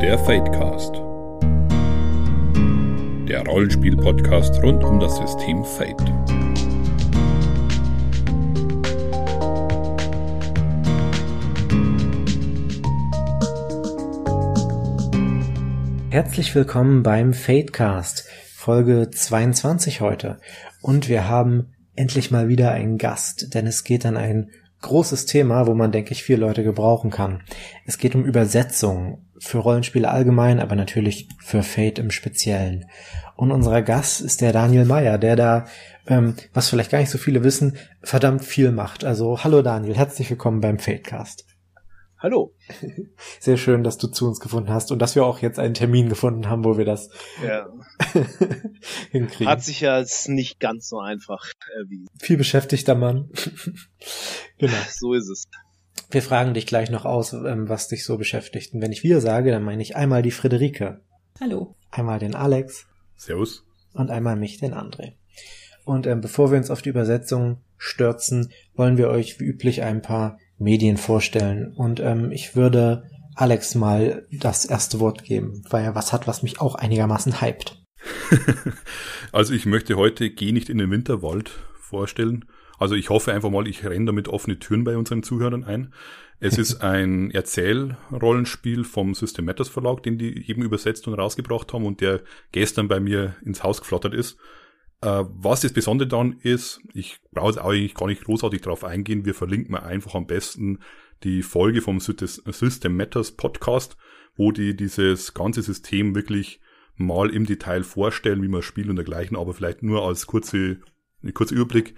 Der Fadecast. Der Rollenspiel-Podcast rund um das System Fate. Herzlich willkommen beim Fadecast, Folge 22 heute. Und wir haben endlich mal wieder einen Gast, denn es geht an ein großes Thema, wo man, denke ich, vier Leute gebrauchen kann. Es geht um Übersetzung für Rollenspiele allgemein, aber natürlich für Fate im Speziellen. Und unser Gast ist der Daniel Meyer, der da, ähm, was vielleicht gar nicht so viele wissen, verdammt viel macht. Also hallo Daniel, herzlich willkommen beim Fatecast. Hallo. Sehr schön, dass du zu uns gefunden hast und dass wir auch jetzt einen Termin gefunden haben, wo wir das ja. hinkriegen. Hat sich ja als nicht ganz so einfach erwiesen. Viel beschäftigter Mann. genau. So ist es. Wir fragen dich gleich noch aus, ähm, was dich so beschäftigt. Und wenn ich wir sage, dann meine ich einmal die Friederike. Hallo. Einmal den Alex. Servus. Und einmal mich, den André. Und ähm, bevor wir uns auf die Übersetzung stürzen, wollen wir euch wie üblich ein paar Medien vorstellen. Und ähm, ich würde Alex mal das erste Wort geben, weil er was hat, was mich auch einigermaßen hypt. also ich möchte heute Geh nicht in den Winterwald vorstellen. Also ich hoffe einfach mal, ich renne damit offene Türen bei unseren Zuhörern ein. Es ist ein Erzählrollenspiel vom System Matters Verlag, den die eben übersetzt und rausgebracht haben und der gestern bei mir ins Haus geflattert ist. Äh, was das Besondere dann ist, ich brauche jetzt eigentlich gar nicht großartig drauf eingehen, wir verlinken mal einfach am besten die Folge vom System Matters Podcast, wo die dieses ganze System wirklich mal im Detail vorstellen, wie man spielt und dergleichen, aber vielleicht nur als kurze, kurzer Überblick.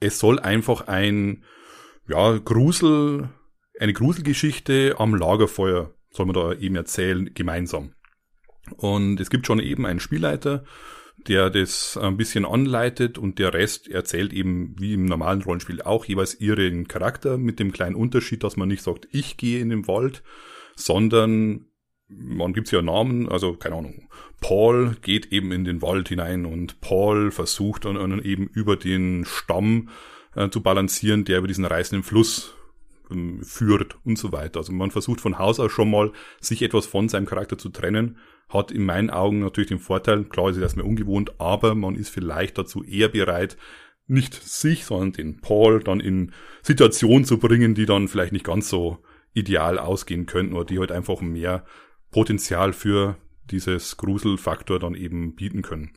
Es soll einfach ein, ja, Grusel, eine Gruselgeschichte am Lagerfeuer, soll man da eben erzählen, gemeinsam. Und es gibt schon eben einen Spielleiter, der das ein bisschen anleitet und der Rest erzählt eben wie im normalen Rollenspiel auch jeweils ihren Charakter mit dem kleinen Unterschied, dass man nicht sagt, ich gehe in den Wald, sondern man gibt's ja Namen, also keine Ahnung, Paul geht eben in den Wald hinein und Paul versucht dann, eben über den Stamm äh, zu balancieren, der über diesen reißenden Fluss ähm, führt und so weiter. Also man versucht von Haus aus schon mal, sich etwas von seinem Charakter zu trennen hat in meinen Augen natürlich den Vorteil, klar ist es erstmal ungewohnt, aber man ist vielleicht dazu eher bereit, nicht sich, sondern den Paul dann in Situationen zu bringen, die dann vielleicht nicht ganz so ideal ausgehen könnten oder die halt einfach mehr Potenzial für dieses Gruselfaktor dann eben bieten können.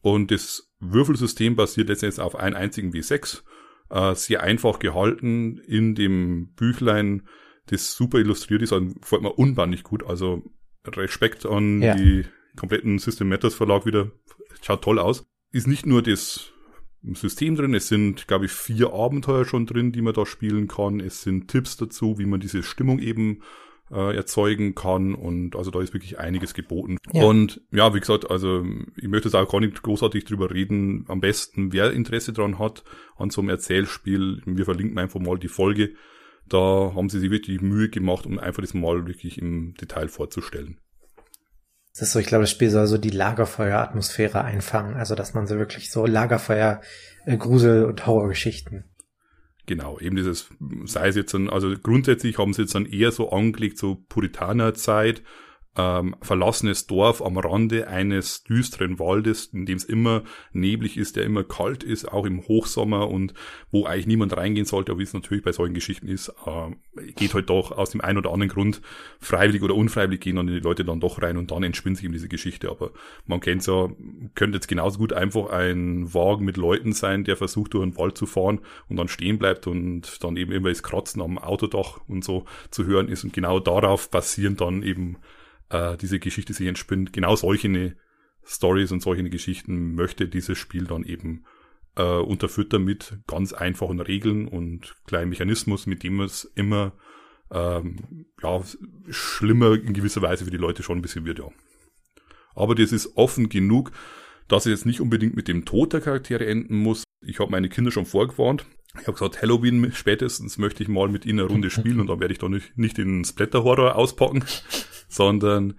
Und das Würfelsystem basiert letztendlich auf einem einzigen W6, äh, sehr einfach gehalten in dem Büchlein, das super illustriert ist, und gefällt mir unbandlich gut. Also Respekt an ja. die kompletten System Matters Verlag wieder. Schaut toll aus. Ist nicht nur das System drin, es sind, glaube ich, vier Abenteuer schon drin, die man da spielen kann. Es sind Tipps dazu, wie man diese Stimmung eben äh, erzeugen kann und also da ist wirklich einiges geboten. Ja. Und ja, wie gesagt, also ich möchte jetzt auch gar nicht großartig drüber reden. Am besten, wer Interesse dran hat an so einem Erzählspiel, wir verlinken einfach mal die Folge da haben sie sich wirklich Mühe gemacht, um einfach das mal wirklich im Detail vorzustellen. Das ist so, ich glaube, das Spiel soll so die Lagerfeuer-Atmosphäre einfangen. Also, dass man so wirklich so Lagerfeuer, äh, Grusel- und Horrorgeschichten. Genau, eben dieses, sei es jetzt, ein, also grundsätzlich haben sie jetzt dann eher so angelegt, so Puritanerzeit, ähm, verlassenes Dorf am Rande eines düsteren Waldes, in dem es immer neblig ist, der immer kalt ist, auch im Hochsommer und wo eigentlich niemand reingehen sollte, aber wie es natürlich bei solchen Geschichten ist, äh, geht halt doch aus dem einen oder anderen Grund freiwillig oder unfreiwillig gehen dann die Leute dann doch rein und dann entspinnt sich eben diese Geschichte. Aber man kennt ja, könnte jetzt genauso gut einfach ein Wagen mit Leuten sein, der versucht durch den Wald zu fahren und dann stehen bleibt und dann eben immer das Kratzen am Autodach und so zu hören ist und genau darauf basieren dann eben äh, diese Geschichte sich entspinnt. Genau solche Stories und solche Geschichten möchte dieses Spiel dann eben äh, unterfüttern mit ganz einfachen Regeln und kleinen Mechanismus, mit dem es immer ähm, ja, schlimmer in gewisser Weise für die Leute schon ein bisschen wird, ja. Aber das ist offen genug, dass es jetzt nicht unbedingt mit dem Tod der Charaktere enden muss. Ich habe meine Kinder schon vorgewarnt. Ich habe gesagt, Halloween spätestens möchte ich mal mit ihnen eine Runde spielen und dann werde ich doch nicht, nicht den Splatter-Horror auspacken, sondern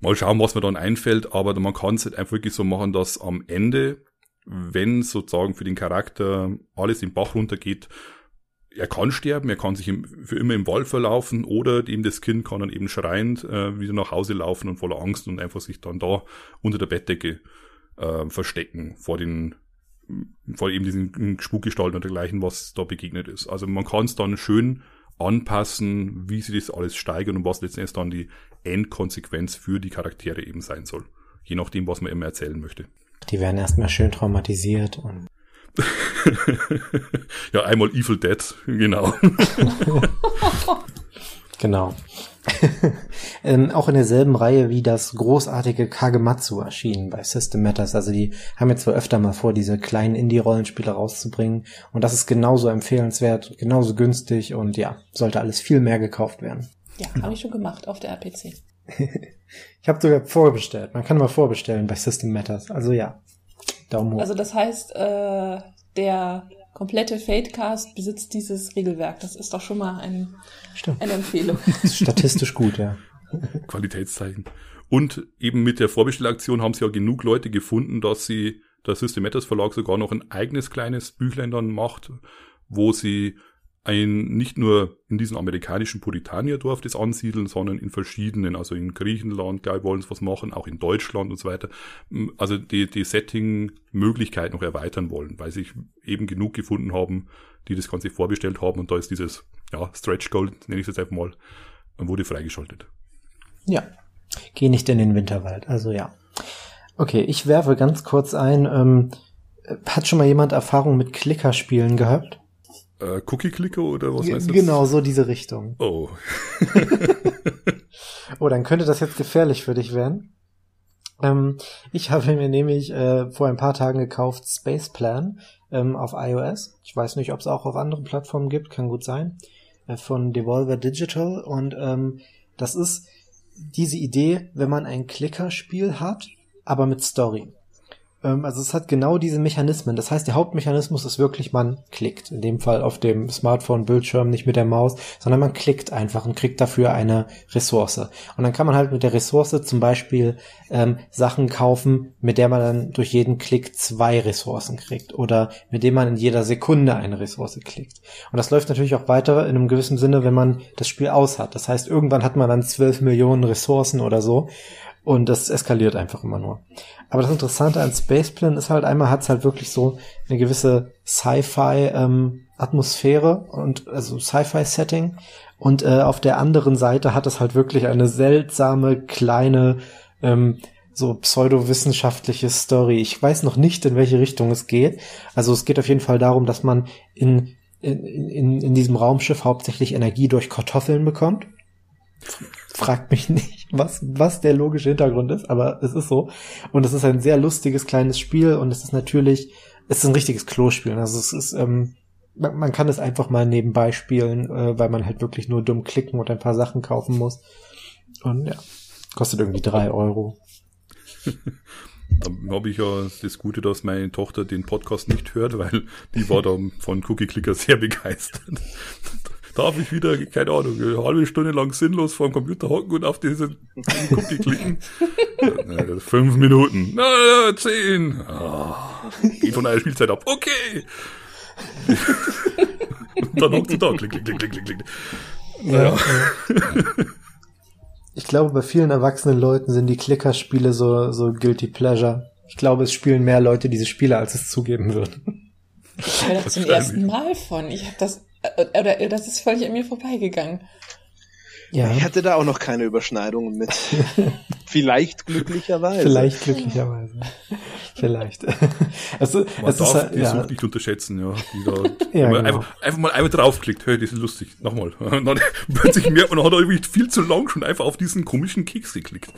mal schauen, was mir dann einfällt. Aber man kann es halt einfach wirklich so machen, dass am Ende, wenn sozusagen für den Charakter alles im Bach runtergeht, er kann sterben, er kann sich im, für immer im Wald verlaufen oder eben das Kind kann dann eben schreiend äh, wieder nach Hause laufen und voller Angst und einfach sich dann da unter der Bettdecke äh, verstecken vor den vor eben diesen Spukgestalten und dergleichen, was da begegnet ist. Also man kann es dann schön anpassen, wie sie das alles steigern und was letztendlich dann die Endkonsequenz für die Charaktere eben sein soll. Je nachdem, was man immer erzählen möchte. Die werden erstmal schön traumatisiert und ja, einmal Evil Dead, genau. genau. ähm, auch in derselben Reihe wie das großartige Kagematsu erschienen bei System Matters. Also die haben jetzt wohl öfter mal vor, diese kleinen Indie-Rollenspiele rauszubringen. Und das ist genauso empfehlenswert, genauso günstig und ja, sollte alles viel mehr gekauft werden. Ja, habe ich schon gemacht auf der RPC. ich habe sogar vorbestellt. Man kann mal vorbestellen bei System Matters. Also ja, Daumen hoch. Also das heißt, äh, der komplette Fadecast besitzt dieses Regelwerk. Das ist doch schon mal ein, eine Empfehlung. Statistisch gut, ja. Qualitätszeichen. Und eben mit der Vorbestellaktion haben sie ja genug Leute gefunden, dass sie der System Matters Verlag sogar noch ein eigenes kleines Büchlein dann macht, wo sie ein, nicht nur in diesem amerikanischen Puritanierdorf das ansiedeln, sondern in verschiedenen, also in Griechenland, glaube ich, wollen sie was machen, auch in Deutschland und so weiter. Also die, die Setting-Möglichkeit noch erweitern wollen, weil sich eben genug gefunden haben, die das Ganze vorbestellt haben und da ist dieses, ja, Stretch Gold, nenne ich es jetzt einfach mal, wurde freigeschaltet. Ja. Geh nicht in den Winterwald, also ja. Okay, ich werfe ganz kurz ein, ähm, hat schon mal jemand Erfahrung mit Klickerspielen gehabt? Äh, Cookie-Clicker oder was heißt das? Genau, so diese Richtung. Oh. oh, dann könnte das jetzt gefährlich für dich werden. Ähm, ich habe mir nämlich äh, vor ein paar Tagen gekauft Space Plan ähm, auf iOS. Ich weiß nicht, ob es auch auf anderen Plattformen gibt, kann gut sein. Äh, von Devolver Digital. Und ähm, das ist diese Idee, wenn man ein Klickerspiel hat, aber mit Story. Ähm, also es hat genau diese Mechanismen. Das heißt, der Hauptmechanismus ist wirklich, man klickt. In dem Fall auf dem Smartphone-Bildschirm, nicht mit der Maus, sondern man klickt einfach und kriegt dafür eine Ressource. Und dann kann man halt mit der Ressource zum Beispiel ähm, Sachen kaufen, mit der man dann durch jeden Klick zwei Ressourcen kriegt oder mit dem man in jeder Sekunde eine Ressource klickt. Und das läuft natürlich auch weiter in einem gewissen Sinne, wenn man das Spiel aus hat. Das heißt, irgendwann hat man dann zwölf Millionen Ressourcen oder so und das eskaliert einfach immer nur. Aber das Interessante an Spaceplan ist halt, einmal hat es halt wirklich so eine gewisse Sci-Fi ähm, und also Sci-Fi-Setting. Und äh, auf der anderen Seite hat es halt wirklich eine seltsame, kleine, ähm, so pseudowissenschaftliche Story. Ich weiß noch nicht, in welche Richtung es geht. Also es geht auf jeden Fall darum, dass man in, in, in, in diesem Raumschiff hauptsächlich Energie durch Kartoffeln bekommt. Fragt mich nicht, was, was der logische Hintergrund ist, aber es ist so. Und es ist ein sehr lustiges kleines Spiel und es ist natürlich, es ist ein richtiges Klospiel. Also es ist, ähm, man, man kann es einfach mal nebenbei spielen, äh, weil man halt wirklich nur dumm klicken und ein paar Sachen kaufen muss. Und ja, kostet irgendwie drei Euro. Da habe ich ja das Gute, dass meine Tochter den Podcast nicht hört, weil die war da von Cookie Clicker sehr begeistert darf ich wieder, keine Ahnung, eine halbe Stunde lang sinnlos vor dem Computer hocken und auf diese Cookie klicken. ja, fünf Minuten. Na, zehn. Oh, geht von einer Spielzeit ab. Okay. und dann hockt sie da. Klick, klick, klick, klick, klick, klick. Ja. Ich glaube, bei vielen erwachsenen Leuten sind die Klickerspiele so, so guilty pleasure. Ich glaube, es spielen mehr Leute diese Spiele, als es zugeben würden. Ich höre das zum ersten Mal von. Ich habe das äh, oder äh, das ist völlig an mir vorbeigegangen. Ja. Ich hatte da auch noch keine Überschneidungen mit. Vielleicht glücklicherweise. Vielleicht glücklicherweise. Vielleicht. Also, Man es darf ist, die ja. Sucht nicht unterschätzen, ja. Die da ja genau. einfach, einfach, mal einmal draufklickt, hey, das ist lustig. Nochmal. dann plötzlich merkt man, hat er irgendwie viel zu lang schon einfach auf diesen komischen Keks geklickt.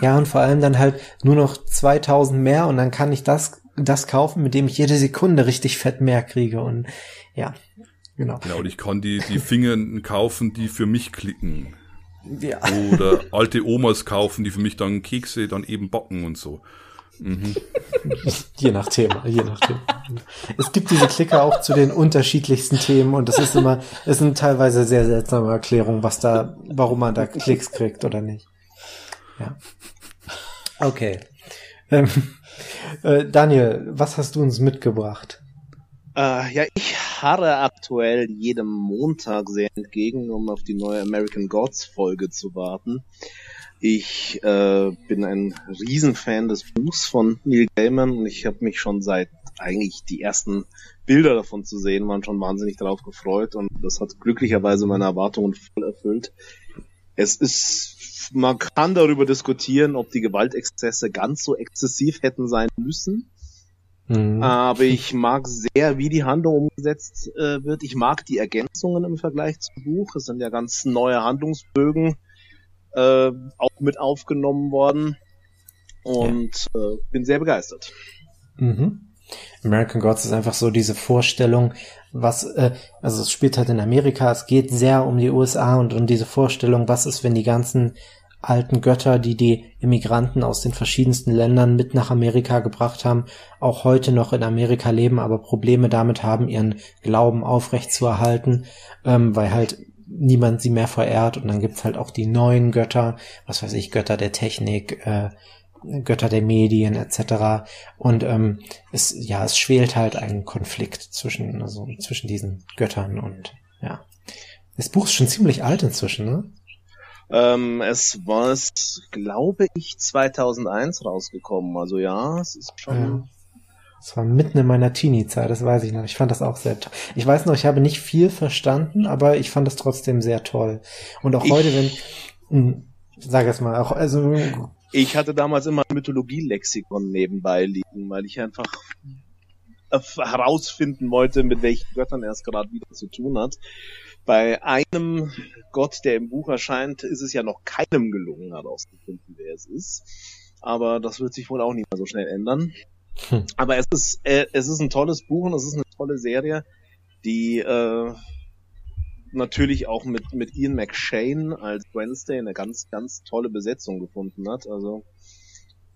ja, und vor allem dann halt nur noch 2000 mehr und dann kann ich das, das kaufen, mit dem ich jede Sekunde richtig fett mehr kriege und ja. Genau. Genau, und ich kann die, die Finger kaufen, die für mich klicken. Ja. Oder alte Omas kaufen, die für mich dann Kekse dann eben backen und so. Mhm. Je nach Thema, je nach Thema. Es gibt diese Klicker auch zu den unterschiedlichsten Themen und das ist immer, es sind teilweise sehr seltsame Erklärungen, was da, warum man da Klicks kriegt oder nicht. Ja. Okay. Ähm, äh, Daniel, was hast du uns mitgebracht? Äh, ja, ich harre aktuell jedem Montag sehr entgegen, um auf die neue American Gods Folge zu warten. Ich äh, bin ein Riesenfan des Buchs von Neil Gaiman und ich habe mich schon seit eigentlich die ersten Bilder davon zu sehen, waren schon wahnsinnig darauf gefreut und das hat glücklicherweise meine Erwartungen voll erfüllt. Es ist, man kann darüber diskutieren, ob die Gewaltexzesse ganz so exzessiv hätten sein müssen. Mhm. Aber ich mag sehr, wie die Handlung umgesetzt äh, wird. Ich mag die Ergänzungen im Vergleich zum Buch. Es sind ja ganz neue Handlungsbögen äh, auch mit aufgenommen worden. Und äh, bin sehr begeistert. Mhm. American Gods ist einfach so diese Vorstellung, was, äh, also es spielt halt in Amerika, es geht sehr um die USA und um diese Vorstellung, was ist, wenn die ganzen alten Götter, die die Immigranten aus den verschiedensten Ländern mit nach Amerika gebracht haben, auch heute noch in Amerika leben, aber Probleme damit haben, ihren Glauben aufrechtzuerhalten, ähm, weil halt niemand sie mehr verehrt und dann gibt's halt auch die neuen Götter, was weiß ich, Götter der Technik, äh, Götter der Medien etc. Und ähm, es ja, es schwelt halt ein Konflikt zwischen also zwischen diesen Göttern und ja. Das Buch ist schon ziemlich alt inzwischen, ne? Ähm, es war, glaube ich, 2001 rausgekommen. Also ja, es ist schon. Ja. Es war mitten in meiner Teenie-Zeit, das weiß ich noch. Ich fand das auch sehr toll. Ich weiß noch, ich habe nicht viel verstanden, aber ich fand das trotzdem sehr toll. Und auch ich, heute, wenn, mh, hm, sag es mal, auch, also. Ich hatte damals immer ein Mythologie-Lexikon nebenbei liegen, weil ich einfach herausfinden wollte, mit welchen Göttern er es gerade wieder zu tun hat. Bei einem Gott, der im Buch erscheint, ist es ja noch keinem gelungen herauszufinden, wer es ist. Aber das wird sich wohl auch nicht mehr so schnell ändern. Hm. Aber es ist, äh, es ist ein tolles Buch und es ist eine tolle Serie, die äh, natürlich auch mit, mit Ian McShane als Wednesday eine ganz, ganz tolle Besetzung gefunden hat. Also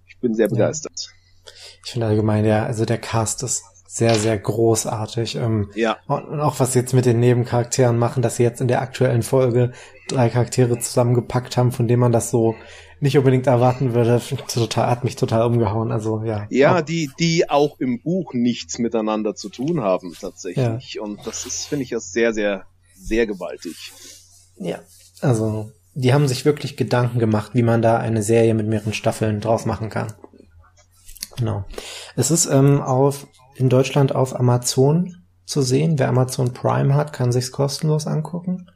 ich bin sehr begeistert. Ja. Ich finde allgemein, ja, also der Cast ist sehr, sehr großartig. Ähm, ja. Und auch was sie jetzt mit den Nebencharakteren machen, dass sie jetzt in der aktuellen Folge drei Charaktere zusammengepackt haben, von denen man das so nicht unbedingt erwarten würde, total, hat mich total umgehauen. Also ja. Ja, auch. die, die auch im Buch nichts miteinander zu tun haben tatsächlich. Ja. Und das ist, finde ich, das sehr, sehr, sehr gewaltig. Ja, also die haben sich wirklich Gedanken gemacht, wie man da eine Serie mit mehreren Staffeln draus machen kann. Genau. Es ist ähm, auf in Deutschland auf Amazon zu sehen. Wer Amazon Prime hat, kann sich's kostenlos angucken.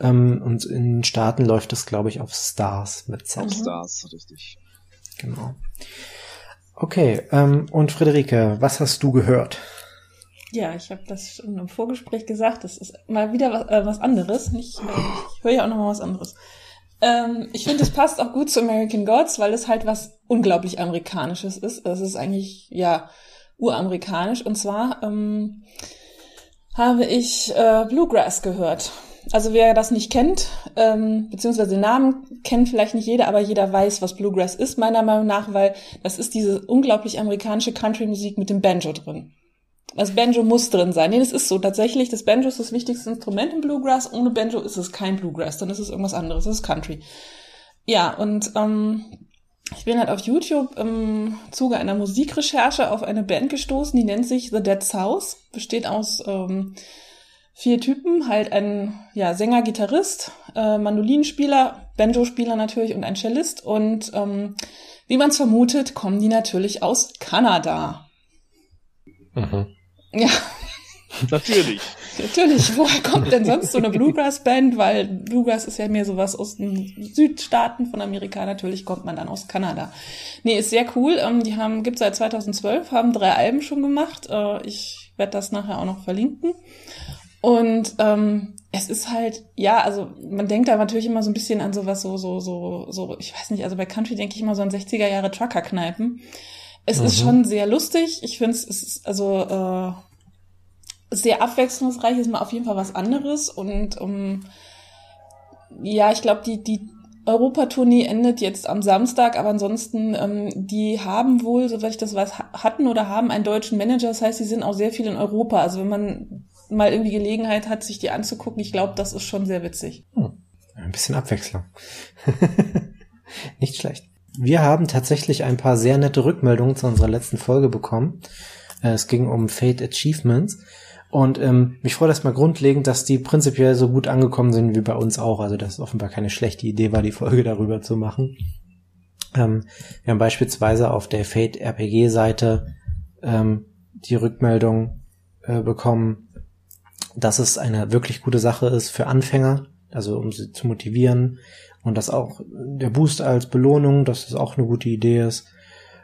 Ähm, und in den Staaten läuft es, glaube ich, auf Stars mit Z. Auf Stars, richtig. Genau. Okay, ähm, und Friederike, was hast du gehört? Ja, ich habe das schon im Vorgespräch gesagt. Das ist mal wieder was, äh, was anderes. Nicht, äh, ich höre ja auch noch mal was anderes. Ähm, ich finde, es passt auch gut zu American Gods, weil es halt was unglaublich Amerikanisches ist. Es ist eigentlich, ja, uramerikanisch. Und zwar ähm, habe ich äh, Bluegrass gehört. Also wer das nicht kennt, ähm, beziehungsweise den Namen kennt vielleicht nicht jeder, aber jeder weiß, was Bluegrass ist, meiner Meinung nach, weil das ist diese unglaublich amerikanische Country-Musik mit dem Banjo drin. Das Banjo muss drin sein. Nee, das ist so. Tatsächlich, das Banjo ist das wichtigste Instrument im Bluegrass. Ohne Banjo ist es kein Bluegrass, dann ist es irgendwas anderes. Das ist Country. Ja, und ähm, ich bin halt auf YouTube im Zuge einer Musikrecherche auf eine Band gestoßen, die nennt sich The Dead South. Besteht aus ähm, vier Typen, halt ein ja, Sänger, Gitarrist, äh, Mandolinenspieler, Banjo-Spieler natürlich und ein Cellist. Und ähm, wie man es vermutet, kommen die natürlich aus Kanada. Mhm. Ja. Natürlich. Natürlich. Woher kommt denn sonst so eine Bluegrass-Band? Weil Bluegrass ist ja mehr sowas aus den Südstaaten von Amerika. Natürlich kommt man dann aus Kanada. Nee, ist sehr cool. Ähm, die haben, gibt seit 2012, haben drei Alben schon gemacht. Äh, ich werde das nachher auch noch verlinken. Und ähm, es ist halt, ja, also man denkt da natürlich immer so ein bisschen an sowas, so, so, so, so, ich weiß nicht, also bei Country denke ich immer so an 60er Jahre Trucker-Kneipen. Es mhm. ist schon sehr lustig. Ich finde es ist also äh, sehr abwechslungsreich, ist mal auf jeden Fall was anderes. Und um, ja, ich glaube, die, die Europatournee endet jetzt am Samstag, aber ansonsten, ähm, die haben wohl, soweit ich das weiß, hatten oder haben einen deutschen Manager. Das heißt, sie sind auch sehr viel in Europa. Also wenn man mal irgendwie Gelegenheit hat, sich die anzugucken. Ich glaube, das ist schon sehr witzig. Hm. Ein bisschen Abwechslung. Nicht schlecht. Wir haben tatsächlich ein paar sehr nette Rückmeldungen zu unserer letzten Folge bekommen. Äh, es ging um Fate Achievements. Und ähm, mich freut erstmal grundlegend, dass die prinzipiell so gut angekommen sind wie bei uns auch. Also dass es offenbar keine schlechte Idee war, die Folge darüber zu machen. Ähm, wir haben beispielsweise auf der Fate RPG Seite ähm, die Rückmeldung äh, bekommen, dass es eine wirklich gute Sache ist für Anfänger, also um sie zu motivieren und dass auch der Boost als Belohnung, dass das auch eine gute Idee ist.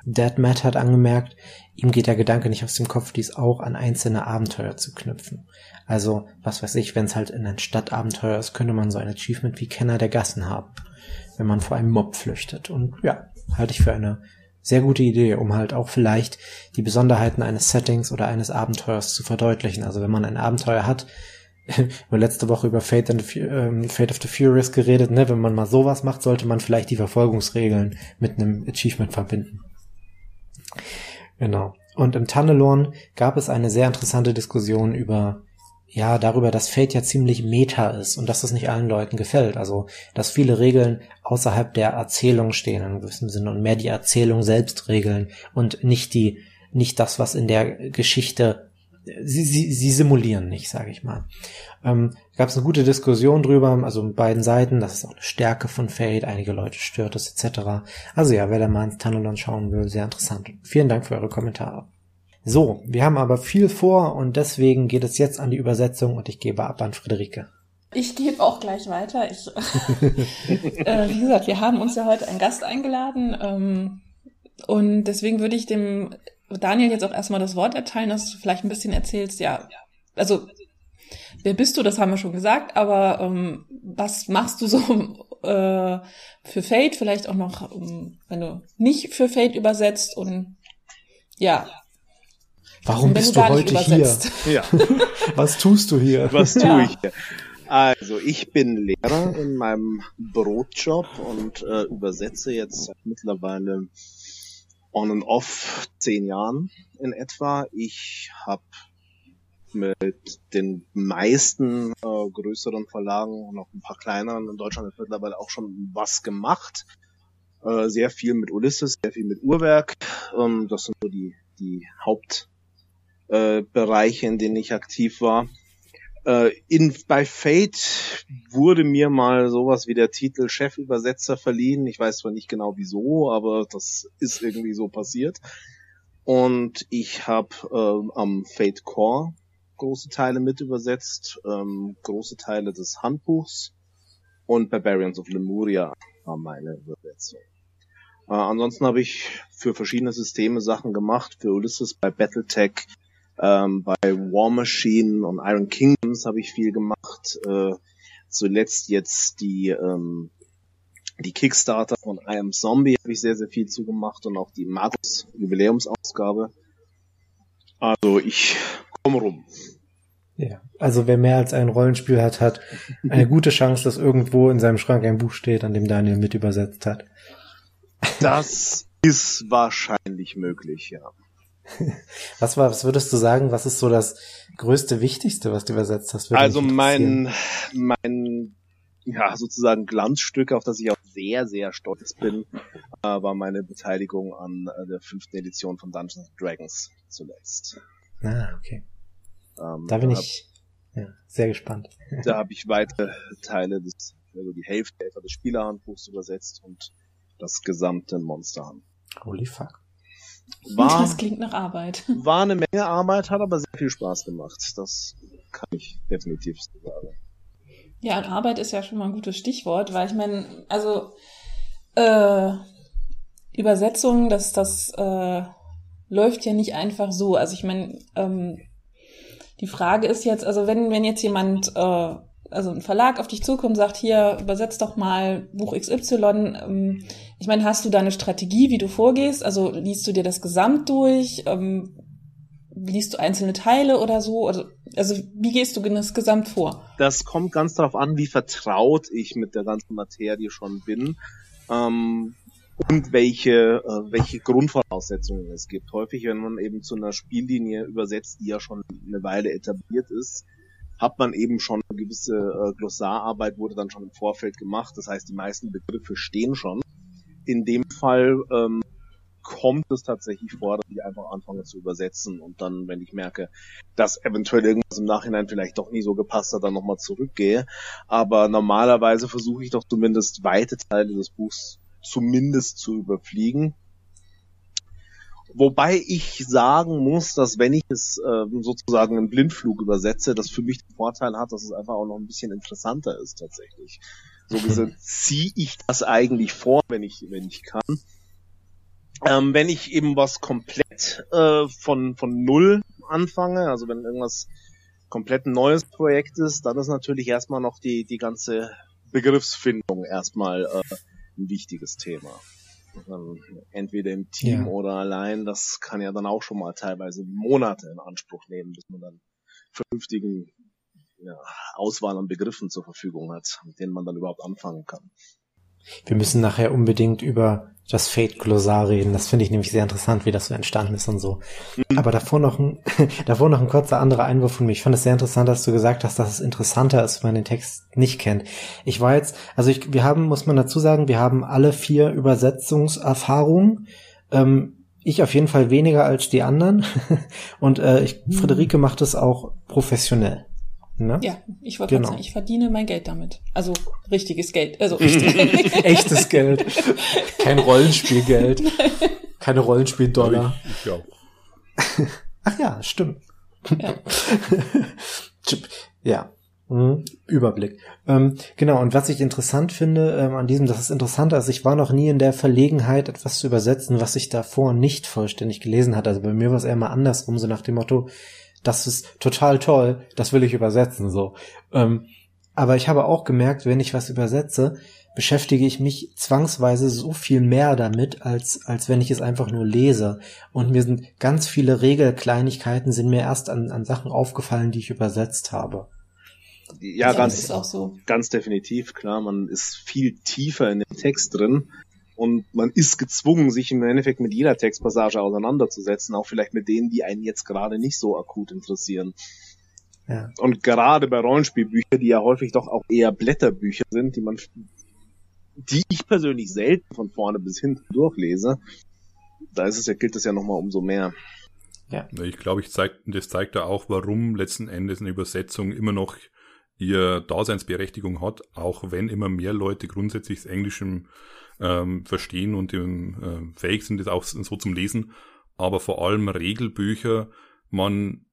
Dead Matt hat angemerkt, ihm geht der Gedanke nicht aus dem Kopf, dies auch an einzelne Abenteuer zu knüpfen. Also, was weiß ich, wenn es halt in ein Stadtabenteuer ist, könnte man so ein Achievement wie Kenner der Gassen haben, wenn man vor einem Mob flüchtet. Und ja, halte ich für eine sehr gute Idee, um halt auch vielleicht die Besonderheiten eines Settings oder eines Abenteuers zu verdeutlichen. Also wenn man ein Abenteuer hat, wir letzte Woche über Fate, and ähm, Fate of the Furious geredet, ne? Wenn man mal sowas macht, sollte man vielleicht die Verfolgungsregeln mit einem Achievement verbinden. Genau. Und im Tunnelorn gab es eine sehr interessante Diskussion über ja, darüber, dass Fate ja ziemlich meta ist und dass das nicht allen Leuten gefällt. Also, dass viele Regeln außerhalb der Erzählung stehen in gewissem Sinne und mehr die Erzählung selbst regeln und nicht die, nicht das, was in der Geschichte, sie, sie, sie simulieren nicht, sage ich mal. Ähm, Gab es eine gute Diskussion drüber, also mit beiden Seiten, das ist auch eine Stärke von Fate, einige Leute stört es etc. Also ja, wer da mal ins Tunnel schauen will, sehr interessant. Vielen Dank für eure Kommentare. So, wir haben aber viel vor und deswegen geht es jetzt an die Übersetzung und ich gebe ab an Friederike. Ich gebe auch gleich weiter. Ich, äh, wie gesagt, wir haben uns ja heute einen Gast eingeladen ähm, und deswegen würde ich dem Daniel jetzt auch erstmal das Wort erteilen, dass du vielleicht ein bisschen erzählst, ja, also wer bist du, das haben wir schon gesagt, aber ähm, was machst du so äh, für Fate, vielleicht auch noch, um, wenn du nicht für Fate übersetzt und ja, Warum bist du, du heute übersetzt. hier? Ja. Was tust du hier? Was tue ja. ich hier? Also ich bin Lehrer in meinem Brotjob und äh, übersetze jetzt seit mittlerweile on and off zehn Jahren in etwa. Ich habe mit den meisten äh, größeren Verlagen und auch ein paar kleineren in Deutschland mittlerweile auch schon was gemacht. Äh, sehr viel mit Ulysses, sehr viel mit Uhrwerk. Ähm, das sind so die, die Haupt äh, in denen ich aktiv war. Äh, in, bei Fate wurde mir mal sowas wie der Titel Chefübersetzer verliehen. Ich weiß zwar nicht genau wieso, aber das ist irgendwie so passiert. Und ich habe äh, am Fate Core große Teile mit übersetzt, ähm, große Teile des Handbuchs und Barbarians of Lemuria war meine Übersetzung. Äh, ansonsten habe ich für verschiedene Systeme Sachen gemacht, für Ulysses bei Battletech, ähm, bei War Machine und Iron Kingdoms habe ich viel gemacht. Äh, zuletzt jetzt die ähm, die Kickstarter von I Am Zombie habe ich sehr, sehr viel zugemacht und auch die Magus Jubiläumsausgabe. Also ich komme rum. Ja, also wer mehr als ein Rollenspiel hat, hat eine gute Chance, dass irgendwo in seinem Schrank ein Buch steht, an dem Daniel mit übersetzt hat. Das ist wahrscheinlich möglich, ja. Was war, was würdest du sagen, was ist so das größte, wichtigste, was du übersetzt hast? Also mein, mein, ja, sozusagen Glanzstück, auf das ich auch sehr, sehr stolz bin, äh, war meine Beteiligung an äh, der fünften Edition von Dungeons Dragons zuletzt. Ah, okay. Ähm, da bin ich ja, sehr gespannt. Da habe ich weite Teile des, also die Hälfte etwa des Spielerhandbuchs übersetzt und das gesamte Monsterhand. Holy fuck. War, das klingt nach Arbeit. War eine Menge Arbeit, hat aber sehr viel Spaß gemacht. Das kann ich definitiv sagen. Ja, Arbeit ist ja schon mal ein gutes Stichwort, weil ich meine, also äh, Übersetzung, das, das äh, läuft ja nicht einfach so. Also ich meine, ähm, die Frage ist jetzt, also wenn, wenn jetzt jemand äh, also ein Verlag auf dich zukommt, sagt, hier, übersetzt doch mal Buch XY. Ähm, ich meine, hast du da eine Strategie, wie du vorgehst? Also liest du dir das Gesamt durch? Ähm, liest du einzelne Teile oder so? Also, also wie gehst du das Gesamt vor? Das kommt ganz darauf an, wie vertraut ich mit der ganzen Materie schon bin. Ähm, und welche, äh, welche Grundvoraussetzungen es gibt. Häufig, wenn man eben zu einer Spiellinie übersetzt, die ja schon eine Weile etabliert ist, hat man eben schon eine gewisse äh, Glossararbeit wurde dann schon im Vorfeld gemacht. Das heißt, die meisten Begriffe stehen schon. In dem Fall ähm, kommt es tatsächlich vor, dass ich einfach anfange zu übersetzen und dann, wenn ich merke, dass eventuell irgendwas im Nachhinein vielleicht doch nie so gepasst hat, dann nochmal zurückgehe. Aber normalerweise versuche ich doch zumindest weite Teile des Buchs zumindest zu überfliegen. Wobei ich sagen muss, dass wenn ich es äh, sozusagen im Blindflug übersetze, das für mich den Vorteil hat, dass es einfach auch noch ein bisschen interessanter ist tatsächlich. So gesehen ziehe ich das eigentlich vor, wenn ich, wenn ich kann. Ähm, wenn ich eben was komplett äh, von, von Null anfange, also wenn irgendwas komplett ein neues Projekt ist, dann ist natürlich erstmal noch die, die ganze Begriffsfindung erstmal äh, ein wichtiges Thema. Ähm, entweder im Team ja. oder allein, das kann ja dann auch schon mal teilweise Monate in Anspruch nehmen, bis man dann vernünftigen ja, Auswahl an Begriffen zur Verfügung hat, mit denen man dann überhaupt anfangen kann. Wir müssen nachher unbedingt über das Fate-Glossar reden. Das finde ich nämlich sehr interessant, wie das so entstanden ist und so. Mhm. Aber davor noch ein, davor noch ein kurzer anderer Einwurf von mir. Ich fand es sehr interessant, dass du gesagt hast, dass es interessanter ist, wenn man den Text nicht kennt. Ich war jetzt, also ich, wir haben, muss man dazu sagen, wir haben alle vier Übersetzungserfahrungen. Ähm, ich auf jeden Fall weniger als die anderen. Und äh, ich, Friederike macht es auch professionell. Ne? Ja, ich wollte genau. sagen, ich verdiene mein Geld damit. Also richtiges Geld. Also richtig. Echtes Geld. Kein Rollenspielgeld. Keine Rollenspieldollar. Ich, ich auch. Ach ja, stimmt. Ja. ja. Mhm. Überblick. Ähm, genau, und was ich interessant finde ähm, an diesem, das ist interessanter, ist, ich war noch nie in der Verlegenheit, etwas zu übersetzen, was ich davor nicht vollständig gelesen hatte. Also bei mir war es eher mal andersrum, so nach dem Motto, das ist total toll, das will ich übersetzen, so. Ähm, aber ich habe auch gemerkt, wenn ich was übersetze, beschäftige ich mich zwangsweise so viel mehr damit, als, als wenn ich es einfach nur lese. Und mir sind ganz viele Regelkleinigkeiten sind mir erst an, an Sachen aufgefallen, die ich übersetzt habe. Ja, ja ganz, so. ganz definitiv, klar. Man ist viel tiefer in dem Text drin und man ist gezwungen, sich im Endeffekt mit jeder Textpassage auseinanderzusetzen, auch vielleicht mit denen, die einen jetzt gerade nicht so akut interessieren. Ja. Und gerade bei Rollenspielbüchern, die ja häufig doch auch eher Blätterbücher sind, die man, die ich persönlich selten von vorne bis hinten durchlese, da ist es ja, gilt es ja nochmal umso mehr. Ja. Ich glaube, ich zeig, das zeigt da auch, warum letzten Endes eine Übersetzung immer noch ihr Daseinsberechtigung hat, auch wenn immer mehr Leute grundsätzlich das Englische ähm, verstehen und ähm, äh, fähig sind, das auch so zum Lesen. Aber vor allem Regelbücher, man,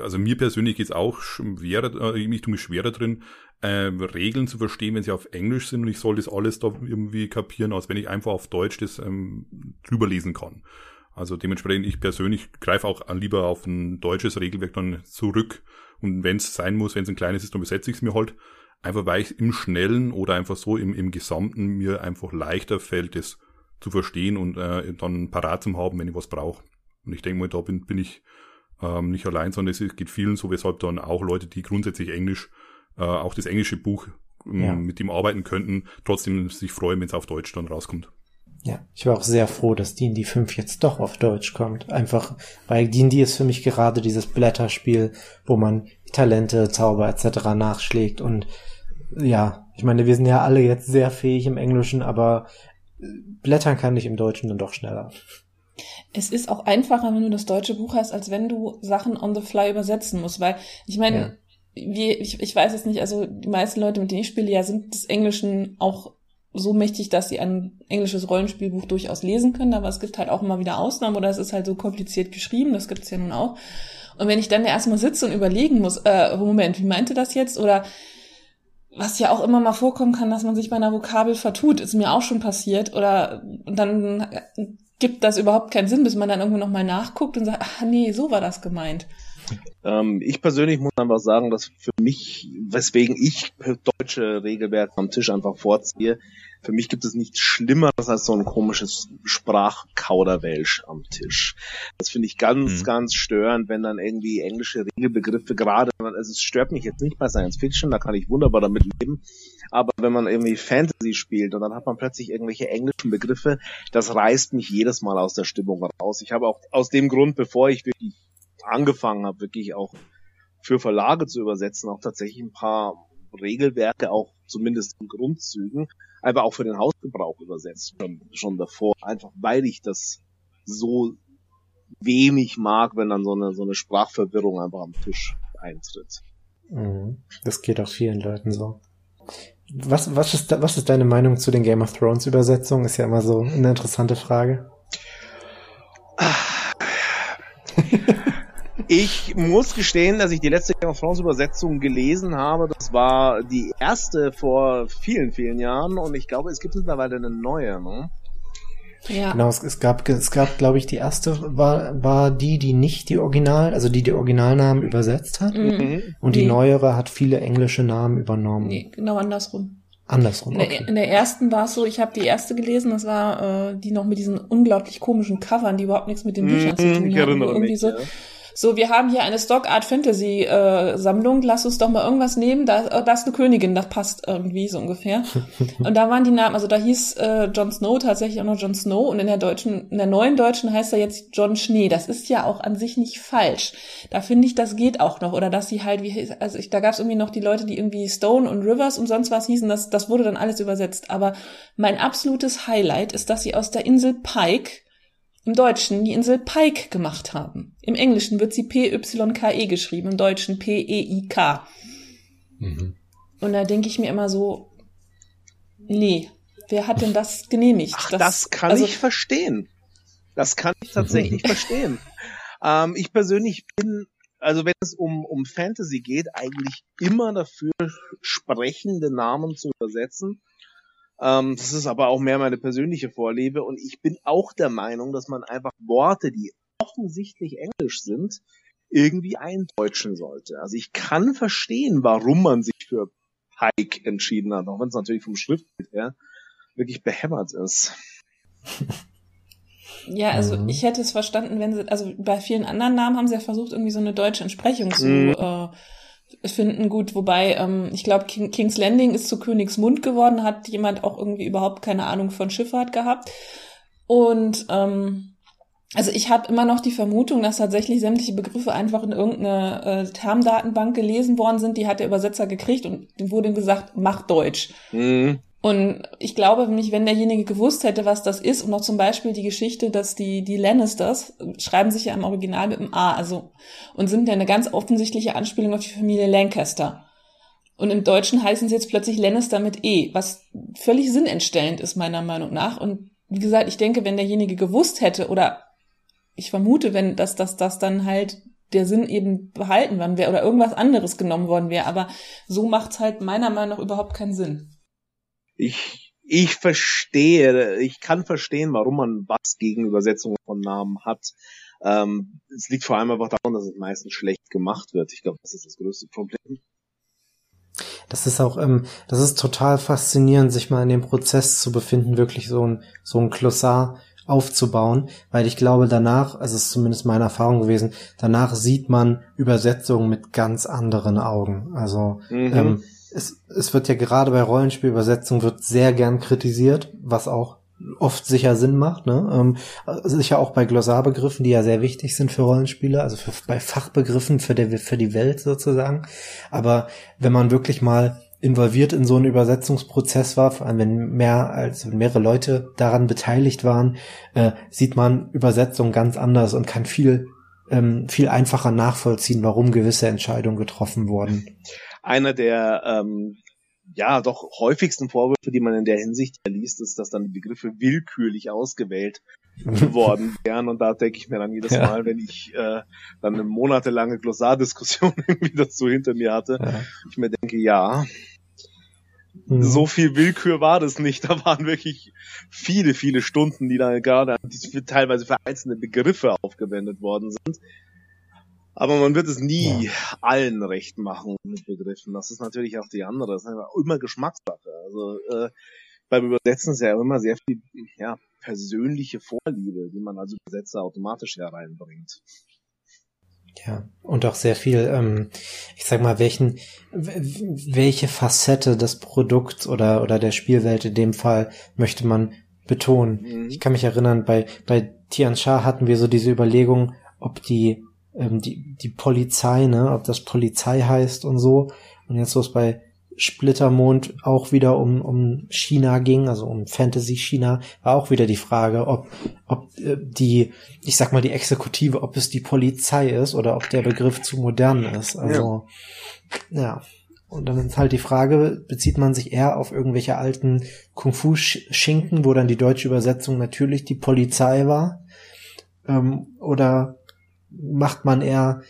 also mir persönlich geht's auch schwerer, äh, ich tue mich schwerer drin, äh, Regeln zu verstehen, wenn sie auf Englisch sind und ich soll das alles da irgendwie kapieren, als wenn ich einfach auf Deutsch das ähm, drüber lesen kann. Also dementsprechend, ich persönlich greife auch lieber auf ein deutsches Regelwerk dann zurück. Und wenn es sein muss, wenn es ein kleines ist, dann besetze ich es mir halt. Einfach weil ich im Schnellen oder einfach so im, im Gesamten mir einfach leichter fällt, es zu verstehen und äh, dann parat zu haben, wenn ich was brauche. Und ich denke mal, da bin, bin ich ähm, nicht allein, sondern es geht vielen so, weshalb dann auch Leute, die grundsätzlich Englisch, äh, auch das englische Buch ähm, ja. mit ihm arbeiten könnten, trotzdem sich freuen, wenn es auf Deutsch dann rauskommt. Ja, ich war auch sehr froh, dass D&D 5 jetzt doch auf Deutsch kommt. Einfach, weil D&D ist für mich gerade dieses Blätterspiel, wo man Talente, Zauber etc. nachschlägt und ja, ich meine, wir sind ja alle jetzt sehr fähig im Englischen, aber blättern kann ich im Deutschen dann doch schneller. Es ist auch einfacher, wenn du das deutsche Buch hast, als wenn du Sachen on the fly übersetzen musst, weil ich meine, ja. wie, ich, ich weiß es nicht, also die meisten Leute, mit denen ich spiele, ja, sind des Englischen auch so mächtig, dass sie ein englisches Rollenspielbuch durchaus lesen können, aber es gibt halt auch immer wieder Ausnahmen oder es ist halt so kompliziert geschrieben, das gibt's ja nun auch. Und wenn ich dann erstmal sitze und überlegen muss, äh, Moment, wie meinte das jetzt? Oder was ja auch immer mal vorkommen kann, dass man sich bei einer Vokabel vertut, ist mir auch schon passiert. Oder dann gibt das überhaupt keinen Sinn, bis man dann irgendwo nochmal nachguckt und sagt, ach nee, so war das gemeint. Ähm, ich persönlich muss einfach sagen, dass für mich, weswegen ich deutsche Regelwerke am Tisch einfach vorziehe, für mich gibt es nichts Schlimmeres als so ein komisches Sprachkauderwelsch am Tisch. Das finde ich ganz, mhm. ganz störend, wenn dann irgendwie englische Regelbegriffe gerade, also es stört mich jetzt nicht bei Science Fiction, da kann ich wunderbar damit leben, aber wenn man irgendwie Fantasy spielt und dann hat man plötzlich irgendwelche englischen Begriffe, das reißt mich jedes Mal aus der Stimmung raus. Ich habe auch aus dem Grund, bevor ich wirklich angefangen habe, wirklich auch für Verlage zu übersetzen, auch tatsächlich ein paar Regelwerke auch zumindest in Grundzügen, einfach auch für den Hausgebrauch übersetzt, schon, schon davor, einfach weil ich das so wenig mag, wenn dann so eine, so eine Sprachverwirrung einfach am Tisch eintritt. Mhm. Das geht auch vielen Leuten so. Was, was, ist, was ist deine Meinung zu den Game of Thrones Übersetzungen? Ist ja immer so eine interessante Frage. Ich muss gestehen, dass ich die letzte Game of Thrones Übersetzung gelesen habe. Das war die erste vor vielen, vielen Jahren und ich glaube, es gibt mittlerweile eine neue. Ne? Ja. Genau, es, es gab, es gab, glaube ich, die erste war, war die, die nicht die Original, also die die Originalnamen übersetzt hat. Mhm. Und die nee. neuere hat viele englische Namen übernommen. Nee, genau andersrum. Andersrum. Okay. In, der, in der ersten war es so, ich habe die erste gelesen, das war äh, die noch mit diesen unglaublich komischen Covern, die überhaupt nichts mit den Büchern mhm, zu tun haben. Irgendwie mich, so, ja so, wir haben hier eine Stock Art Fantasy äh, Sammlung, lass uns doch mal irgendwas nehmen, da, äh, da ist eine Königin, das passt irgendwie so ungefähr. und da waren die Namen, also da hieß äh, Jon Snow tatsächlich auch noch Jon Snow. Und in der deutschen, in der neuen deutschen heißt er jetzt Jon Schnee. Das ist ja auch an sich nicht falsch. Da finde ich, das geht auch noch. Oder dass sie halt wie also ich, da gab es irgendwie noch die Leute, die irgendwie Stone und Rivers und sonst was hießen, das das wurde dann alles übersetzt, aber mein absolutes Highlight ist, dass sie aus der Insel Pike im Deutschen die Insel Pike gemacht haben. Im Englischen wird sie P-Y-K-E geschrieben, im Deutschen P-E-I-K. Mhm. Und da denke ich mir immer so, nee, wer hat denn das genehmigt? Ach, das, das kann also, ich verstehen. Das kann ich tatsächlich mhm. verstehen. Ähm, ich persönlich bin, also wenn es um, um Fantasy geht, eigentlich immer dafür, sprechende Namen zu übersetzen. Ähm, das ist aber auch mehr meine persönliche Vorliebe und ich bin auch der Meinung, dass man einfach Worte, die offensichtlich Englisch sind, irgendwie eindeutschen sollte. Also ich kann verstehen, warum man sich für Pike entschieden hat, auch wenn es natürlich vom Schriftbild her wirklich behämmert ist. Ja, also mhm. ich hätte es verstanden, wenn sie, also bei vielen anderen Namen haben sie ja versucht, irgendwie so eine deutsche Entsprechung zu mhm. äh, finden gut, wobei ähm, ich glaube, King, King's Landing ist zu Königsmund geworden, hat jemand auch irgendwie überhaupt keine Ahnung von Schifffahrt gehabt. Und ähm, also ich habe immer noch die Vermutung, dass tatsächlich sämtliche Begriffe einfach in irgendeine äh, Termdatenbank gelesen worden sind, die hat der Übersetzer gekriegt und dem wurde gesagt, mach Deutsch. Mhm. Und ich glaube nämlich, wenn derjenige gewusst hätte, was das ist, und noch zum Beispiel die Geschichte, dass die, die Lannisters schreiben sich ja im Original mit einem A, also, und sind ja eine ganz offensichtliche Anspielung auf die Familie Lancaster. Und im Deutschen heißen sie jetzt plötzlich Lannister mit E, was völlig sinnentstellend ist, meiner Meinung nach. Und wie gesagt, ich denke, wenn derjenige gewusst hätte, oder ich vermute, wenn, dass, dass das dann halt der Sinn eben behalten worden wäre oder irgendwas anderes genommen worden wäre. Aber so macht's halt meiner Meinung nach überhaupt keinen Sinn ich, ich verstehe, ich kann verstehen, warum man was gegen Übersetzungen von Namen hat. Ähm, es liegt vor allem einfach daran, dass es meistens schlecht gemacht wird. Ich glaube, das ist das größte Problem. Das ist auch, ähm, das ist total faszinierend, sich mal in dem Prozess zu befinden, wirklich so ein, so ein Klossar aufzubauen, weil ich glaube, danach, also es ist zumindest meine Erfahrung gewesen, danach sieht man Übersetzungen mit ganz anderen Augen. Also mhm. ähm, es, es wird ja gerade bei Rollenspielübersetzung wird sehr gern kritisiert, was auch oft sicher Sinn macht, ne? Ähm, sicher auch bei Glossarbegriffen, die ja sehr wichtig sind für Rollenspiele, also für, bei Fachbegriffen für, der, für die Welt sozusagen. Aber wenn man wirklich mal involviert in so einen Übersetzungsprozess war, vor allem wenn mehr als mehrere Leute daran beteiligt waren, äh, sieht man Übersetzung ganz anders und kann viel ähm, viel einfacher nachvollziehen, warum gewisse Entscheidungen getroffen wurden einer der ähm, ja doch häufigsten Vorwürfe, die man in der Hinsicht liest, ist, dass dann die Begriffe willkürlich ausgewählt worden wären. Und da denke ich mir dann jedes ja. Mal, wenn ich äh, dann eine monatelange Glossardiskussion irgendwie dazu hinter mir hatte, ja. ich mir denke, ja, mhm. so viel Willkür war das nicht. Da waren wirklich viele, viele Stunden, die da gerade teilweise für einzelne Begriffe aufgewendet worden sind. Aber man wird es nie ja. allen recht machen mit Begriffen. Das ist natürlich auch die andere. Das ist immer Geschmackssache. Also äh, beim Übersetzen ist ja immer sehr viel ja, persönliche Vorliebe, die man als Übersetzer automatisch hereinbringt. Ja, und auch sehr viel, ähm, ich sag mal, welchen, welche Facette des Produkts oder, oder der Spielwelt in dem Fall möchte man betonen. Mhm. Ich kann mich erinnern, bei, bei Tian Sha hatten wir so diese Überlegung, ob die ähm, die, die Polizei, ne, ob das Polizei heißt und so. Und jetzt, wo es bei Splittermond auch wieder um, um China ging, also um Fantasy China, war auch wieder die Frage, ob, ob äh, die, ich sag mal, die Exekutive, ob es die Polizei ist oder ob der Begriff zu modern ist. Also, ja. ja. Und dann ist halt die Frage, bezieht man sich eher auf irgendwelche alten Kung-Fu-Schinken, wo dann die deutsche Übersetzung natürlich die Polizei war? Ähm, oder macht man eher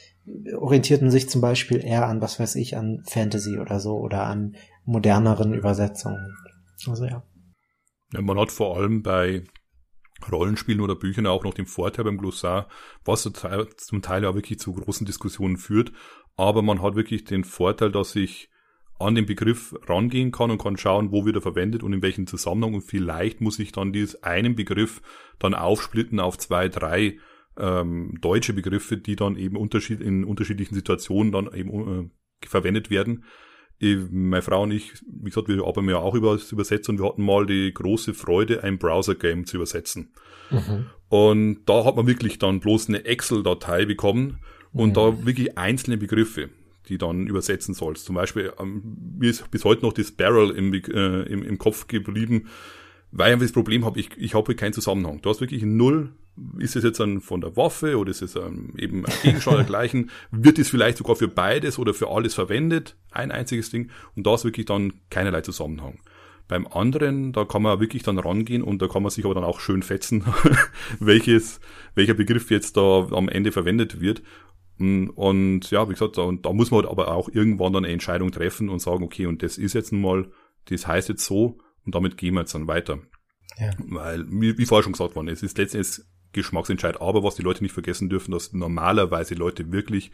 orientierten sich zum Beispiel eher an, was weiß ich, an Fantasy oder so oder an moderneren Übersetzungen. Also ja. ja man hat vor allem bei Rollenspielen oder Büchern auch noch den Vorteil beim Glossar, was zum Teil ja wirklich zu großen Diskussionen führt, aber man hat wirklich den Vorteil, dass ich an den Begriff rangehen kann und kann schauen, wo wird er verwendet und in welchem Zusammenhang und vielleicht muss ich dann diesen einen Begriff dann aufsplitten auf zwei, drei ähm, deutsche Begriffe, die dann eben unterschied in unterschiedlichen Situationen dann eben äh, verwendet werden. Ich, meine Frau und ich, wie gesagt, wir arbeiten ja auch über das Übersetzen und wir hatten mal die große Freude, ein Browser-Game zu übersetzen. Mhm. Und da hat man wirklich dann bloß eine Excel-Datei bekommen und mhm. da wirklich einzelne Begriffe, die dann übersetzen sollst. Zum Beispiel, ähm, mir ist bis heute noch das Barrel im, äh, im, im Kopf geblieben, weil ich das Problem habe, ich, ich habe keinen Zusammenhang. Du hast wirklich null ist es jetzt dann von der Waffe oder ist es ähm, eben ein Gegenstand dergleichen? Wird es vielleicht sogar für beides oder für alles verwendet? Ein einziges Ding. Und da ist wirklich dann keinerlei Zusammenhang. Beim anderen, da kann man wirklich dann rangehen und da kann man sich aber dann auch schön fetzen, welches, welcher Begriff jetzt da am Ende verwendet wird. Mm, und ja, wie gesagt, da, da muss man halt aber auch irgendwann dann eine Entscheidung treffen und sagen, okay, und das ist jetzt mal, das heißt jetzt so und damit gehen wir jetzt dann weiter. Ja. Weil, wie, wie vorher schon gesagt worden, es ist letztendlich Geschmacksentscheid. Aber was die Leute nicht vergessen dürfen, dass normalerweise Leute wirklich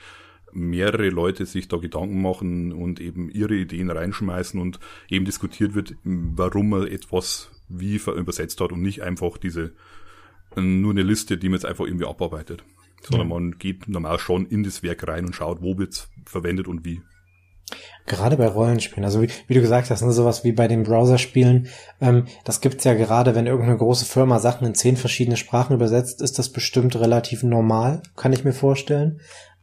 mehrere Leute sich da Gedanken machen und eben ihre Ideen reinschmeißen und eben diskutiert wird, warum man etwas wie übersetzt hat und nicht einfach diese nur eine Liste, die man jetzt einfach irgendwie abarbeitet. Sondern ja. man geht normal schon in das Werk rein und schaut, wo wird's verwendet und wie. Gerade bei Rollenspielen, also wie, wie du gesagt hast, ne, sowas wie bei den Browserspielen, ähm, das gibt's ja gerade, wenn irgendeine große Firma Sachen in zehn verschiedene Sprachen übersetzt, ist das bestimmt relativ normal, kann ich mir vorstellen.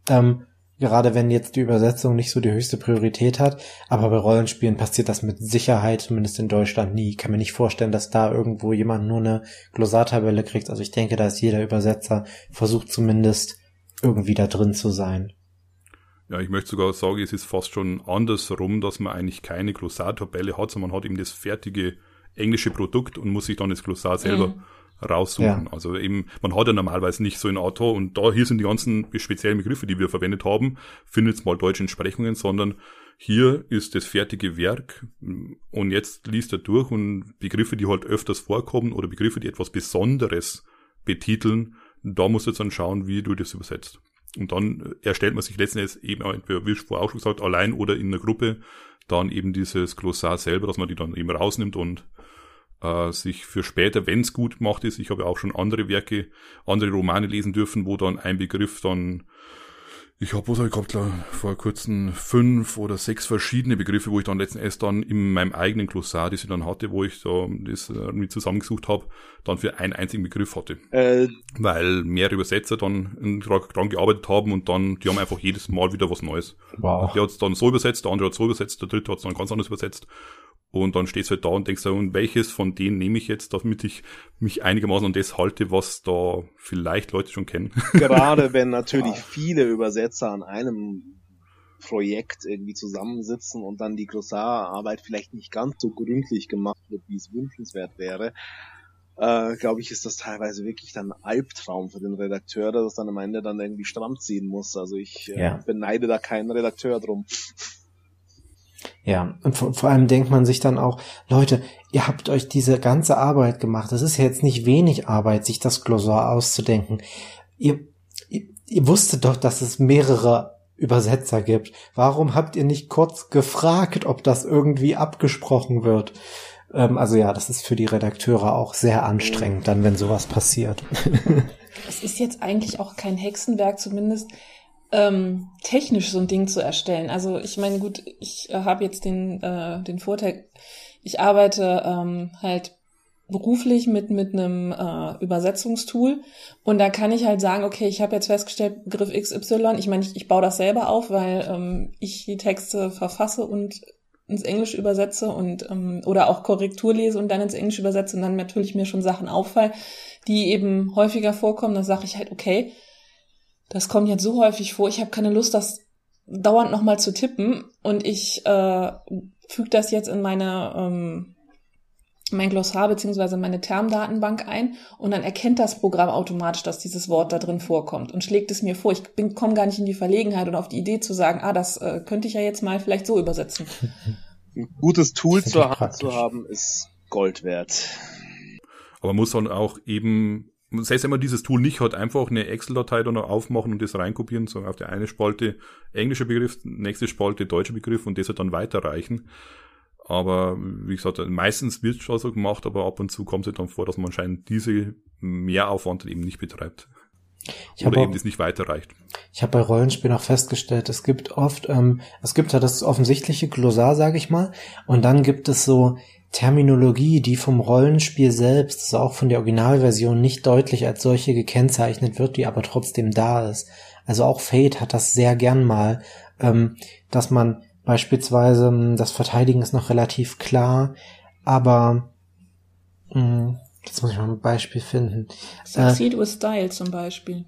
Ähm, gerade wenn jetzt die Übersetzung nicht so die höchste Priorität hat, aber bei Rollenspielen passiert das mit Sicherheit, zumindest in Deutschland nie. Ich kann mir nicht vorstellen, dass da irgendwo jemand nur eine Glossartabelle kriegt. Also ich denke, da ist jeder Übersetzer versucht zumindest irgendwie da drin zu sein. Ja, ich möchte sogar sagen, es ist fast schon andersrum, dass man eigentlich keine Glossartabelle hat, sondern man hat eben das fertige englische Produkt und muss sich dann das Glossar selber mhm. raussuchen. Ja. Also eben, man hat ja normalerweise nicht so ein Auto und da hier sind die ganzen speziellen Begriffe, die wir verwendet haben, findet mal deutsche Entsprechungen, sondern hier ist das fertige Werk und jetzt liest er durch und Begriffe, die halt öfters vorkommen oder Begriffe, die etwas Besonderes betiteln, da musst du jetzt dann schauen, wie du das übersetzt. Und dann erstellt man sich letztendlich eben, wie ich vorher auch schon gesagt, allein oder in einer Gruppe dann eben dieses Glossar selber, dass man die dann eben rausnimmt und äh, sich für später, wenn es gut gemacht ist, ich habe ja auch schon andere Werke, andere Romane lesen dürfen, wo dann ein Begriff dann ich habe, was habe ich gehabt, vor kurzem fünf oder sechs verschiedene Begriffe, wo ich dann letzten Endes dann in meinem eigenen Glossar, das ich dann hatte, wo ich da das äh, mit zusammengesucht habe, dann für einen einzigen Begriff hatte. Äh, Weil mehrere Übersetzer dann dran gearbeitet haben und dann, die haben einfach jedes Mal wieder was Neues. Wow. Der hat es dann so übersetzt, der andere hat so übersetzt, der dritte hat es dann ganz anders übersetzt. Und dann stehst du halt da und denkst, und welches von denen nehme ich jetzt, damit ich mich einigermaßen an das halte, was da vielleicht Leute schon kennen. Gerade wenn natürlich viele Übersetzer an einem Projekt irgendwie zusammensitzen und dann die Glossararbeit vielleicht nicht ganz so gründlich gemacht wird, wie es wünschenswert wäre, äh, glaube ich, ist das teilweise wirklich dann ein Albtraum für den Redakteur, dass es dann am Ende dann irgendwie stramm ziehen muss. Also ich äh, ja. beneide da keinen Redakteur drum. Ja, und vor, vor allem denkt man sich dann auch, Leute, ihr habt euch diese ganze Arbeit gemacht. Das ist ja jetzt nicht wenig Arbeit, sich das Glossar auszudenken. Ihr, ihr, ihr wusstet doch, dass es mehrere Übersetzer gibt. Warum habt ihr nicht kurz gefragt, ob das irgendwie abgesprochen wird? Ähm, also ja, das ist für die Redakteure auch sehr anstrengend, dann wenn sowas passiert. Es ist jetzt eigentlich auch kein Hexenwerk, zumindest ähm, technisch so ein Ding zu erstellen. Also ich meine, gut, ich äh, habe jetzt den, äh, den Vorteil, ich arbeite ähm, halt beruflich mit mit einem äh, Übersetzungstool und da kann ich halt sagen, okay, ich habe jetzt festgestellt, Begriff XY, ich meine, ich, ich baue das selber auf, weil ähm, ich die Texte verfasse und ins Englische übersetze und ähm, oder auch Korrektur lese und dann ins Englische übersetze und dann natürlich mir schon Sachen auffallen, die eben häufiger vorkommen, dann sage ich halt, okay, das kommt jetzt so häufig vor, ich habe keine Lust, das dauernd nochmal zu tippen und ich äh, füge das jetzt in meine ähm, mein Glossar beziehungsweise meine Termdatenbank ein und dann erkennt das Programm automatisch, dass dieses Wort da drin vorkommt und schlägt es mir vor. Ich komme gar nicht in die Verlegenheit oder auf die Idee zu sagen, ah, das äh, könnte ich ja jetzt mal vielleicht so übersetzen. Ein gutes Tool zur Hand zu haben, ist Gold wert. Aber man muss dann auch eben, das heißt immer, dieses Tool nicht hat, einfach eine Excel-Datei dann noch aufmachen und das reinkopieren, sondern auf der eine Spalte englischer Begriff, nächste Spalte deutscher Begriff und das halt dann weiterreichen. Aber wie gesagt, meistens wird es schon so gemacht, aber ab und zu kommt es dann vor, dass man anscheinend diese Mehraufwand eben nicht betreibt. Ich Oder eben auch, das nicht weiterreicht. Ich habe bei Rollenspielen auch festgestellt, es gibt oft, ähm, es gibt ja das offensichtliche Glossar, sage ich mal, und dann gibt es so Terminologie, die vom Rollenspiel selbst, also auch von der Originalversion, nicht deutlich als solche gekennzeichnet wird, die aber trotzdem da ist. Also auch Fate hat das sehr gern mal, ähm, dass man Beispielsweise hm, das Verteidigen ist noch relativ klar, aber mh, hm, jetzt muss ich mal ein Beispiel finden. Succeed äh, with Style zum Beispiel.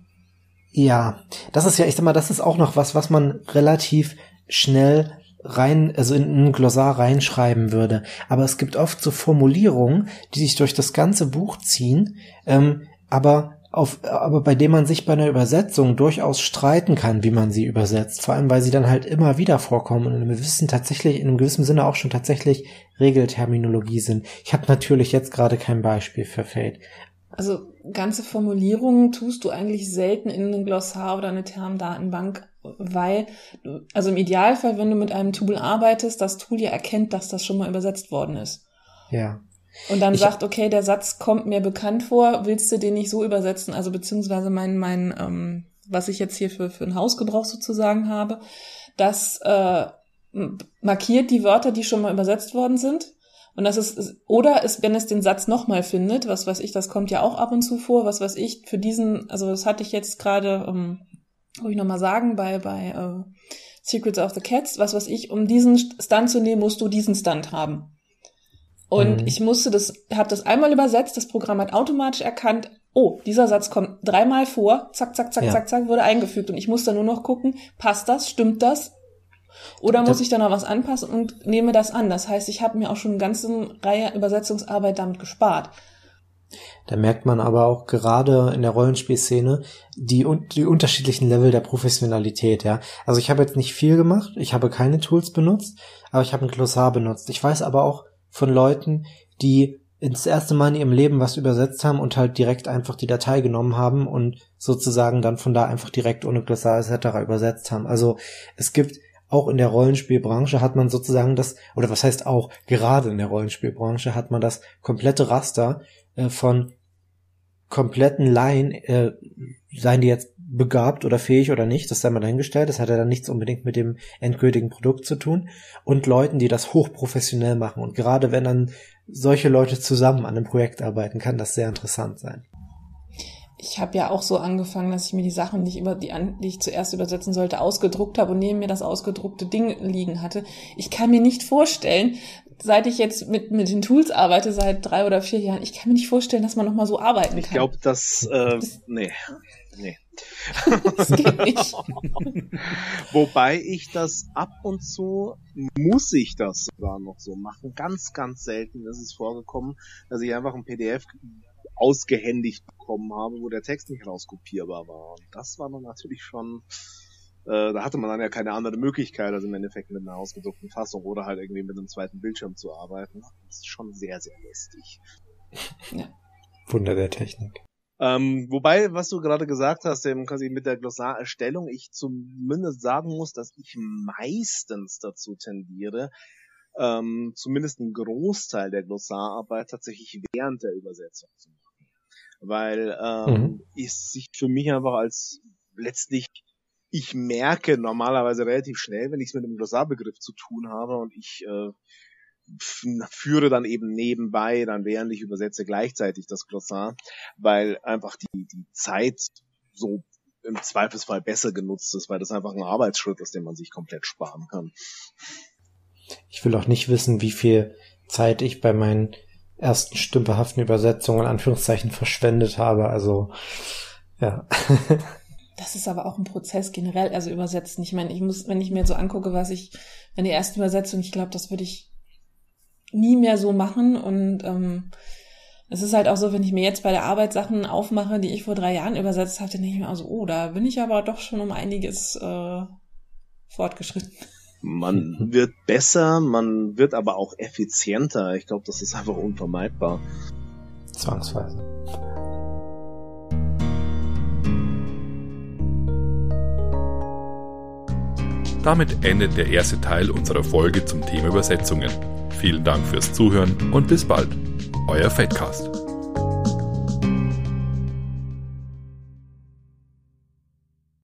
Ja, das ist ja, ich sag mal, das ist auch noch was, was man relativ schnell rein, also in ein Glossar reinschreiben würde. Aber es gibt oft so Formulierungen, die sich durch das ganze Buch ziehen, ähm, aber auf, aber bei dem man sich bei einer Übersetzung durchaus streiten kann, wie man sie übersetzt. Vor allem, weil sie dann halt immer wieder vorkommen und in einem tatsächlich, in einem gewissen Sinne auch schon tatsächlich Regelterminologie sind. Ich habe natürlich jetzt gerade kein Beispiel für Fate. Also ganze Formulierungen tust du eigentlich selten in einem Glossar oder eine Termdatenbank, weil, also im Idealfall, wenn du mit einem Tool arbeitest, das Tool ja erkennt, dass das schon mal übersetzt worden ist. Ja. Und dann ich, sagt, okay, der Satz kommt mir bekannt vor, willst du den nicht so übersetzen? Also beziehungsweise mein, mein ähm, was ich jetzt hier für, für einen Hausgebrauch sozusagen habe, das äh, markiert die Wörter, die schon mal übersetzt worden sind. Und das ist, oder ist, wenn es den Satz nochmal findet, was weiß ich, das kommt ja auch ab und zu vor, was weiß ich, für diesen, also das hatte ich jetzt gerade, ähm, wollte ich nochmal sagen, bei, bei äh, Secrets of the Cats, was weiß ich, um diesen Stunt zu nehmen, musst du diesen Stunt haben. Und mhm. ich musste das, habe das einmal übersetzt, das Programm hat automatisch erkannt, oh, dieser Satz kommt dreimal vor, zack, zack, zack, ja. zack, zack, wurde eingefügt. Und ich musste nur noch gucken, passt das, stimmt das? Oder muss ich da noch was anpassen und nehme das an? Das heißt, ich habe mir auch schon eine ganze Reihe Übersetzungsarbeit damit gespart. Da merkt man aber auch gerade in der Rollenspielszene die, die unterschiedlichen Level der Professionalität, ja. Also ich habe jetzt nicht viel gemacht, ich habe keine Tools benutzt, aber ich habe ein Glossar benutzt. Ich weiß aber auch, von Leuten, die ins erste Mal in ihrem Leben was übersetzt haben und halt direkt einfach die Datei genommen haben und sozusagen dann von da einfach direkt ohne Glossar etc. übersetzt haben. Also es gibt auch in der Rollenspielbranche hat man sozusagen das, oder was heißt auch, gerade in der Rollenspielbranche hat man das komplette Raster äh, von kompletten Laien, äh, seien die jetzt begabt oder fähig oder nicht, das sei mal dahingestellt, das hat ja dann nichts unbedingt mit dem endgültigen Produkt zu tun, und Leuten, die das hochprofessionell machen. Und gerade wenn dann solche Leute zusammen an einem Projekt arbeiten, kann das sehr interessant sein. Ich habe ja auch so angefangen, dass ich mir die Sachen, die ich, über, die, die ich zuerst übersetzen sollte, ausgedruckt habe und neben mir das ausgedruckte Ding liegen hatte. Ich kann mir nicht vorstellen, seit ich jetzt mit, mit den Tools arbeite, seit drei oder vier Jahren, ich kann mir nicht vorstellen, dass man nochmal so arbeiten kann. Ich glaube, dass, äh, das, nee, nee. Das geht nicht. Wobei ich das ab und zu muss ich das sogar noch so machen. Ganz, ganz selten ist es vorgekommen, dass ich einfach ein PDF ausgehändigt bekommen habe, wo der Text nicht rauskopierbar war. Und das war dann natürlich schon, äh, da hatte man dann ja keine andere Möglichkeit, als im Endeffekt mit einer ausgedruckten Fassung oder halt irgendwie mit einem zweiten Bildschirm zu arbeiten. Das ist schon sehr, sehr lästig. Ja. Wunder der Technik. Ähm, wobei, was du gerade gesagt hast, eben quasi mit der Glossarerstellung, ich zumindest sagen muss, dass ich meistens dazu tendiere, ähm, zumindest einen Großteil der Glossararbeit tatsächlich während der Übersetzung zu machen. Weil ähm, mhm. ist sich für mich einfach als letztlich ich merke normalerweise relativ schnell, wenn ich es mit einem Glossarbegriff zu tun habe und ich äh, führe dann eben nebenbei, dann während ich übersetze, gleichzeitig das Glossar, weil einfach die, die Zeit so im Zweifelsfall besser genutzt ist, weil das einfach ein Arbeitsschritt ist, den man sich komplett sparen kann. Ich will auch nicht wissen, wie viel Zeit ich bei meinen ersten stümperhaften Übersetzungen in Anführungszeichen verschwendet habe. Also ja. Das ist aber auch ein Prozess generell, also übersetzen. Ich meine, ich muss, wenn ich mir so angucke, was ich, wenn die erste Übersetzung, ich glaube, das würde ich nie mehr so machen. Und ähm, es ist halt auch so, wenn ich mir jetzt bei der Arbeit Sachen aufmache, die ich vor drei Jahren übersetzt habe, dann denke ich mir also, oh, da bin ich aber doch schon um einiges äh, fortgeschritten. Man wird besser, man wird aber auch effizienter. Ich glaube, das ist einfach unvermeidbar. Zwangsweise. Damit endet der erste Teil unserer Folge zum Thema Übersetzungen. Vielen Dank fürs Zuhören und bis bald. Euer Fedcast.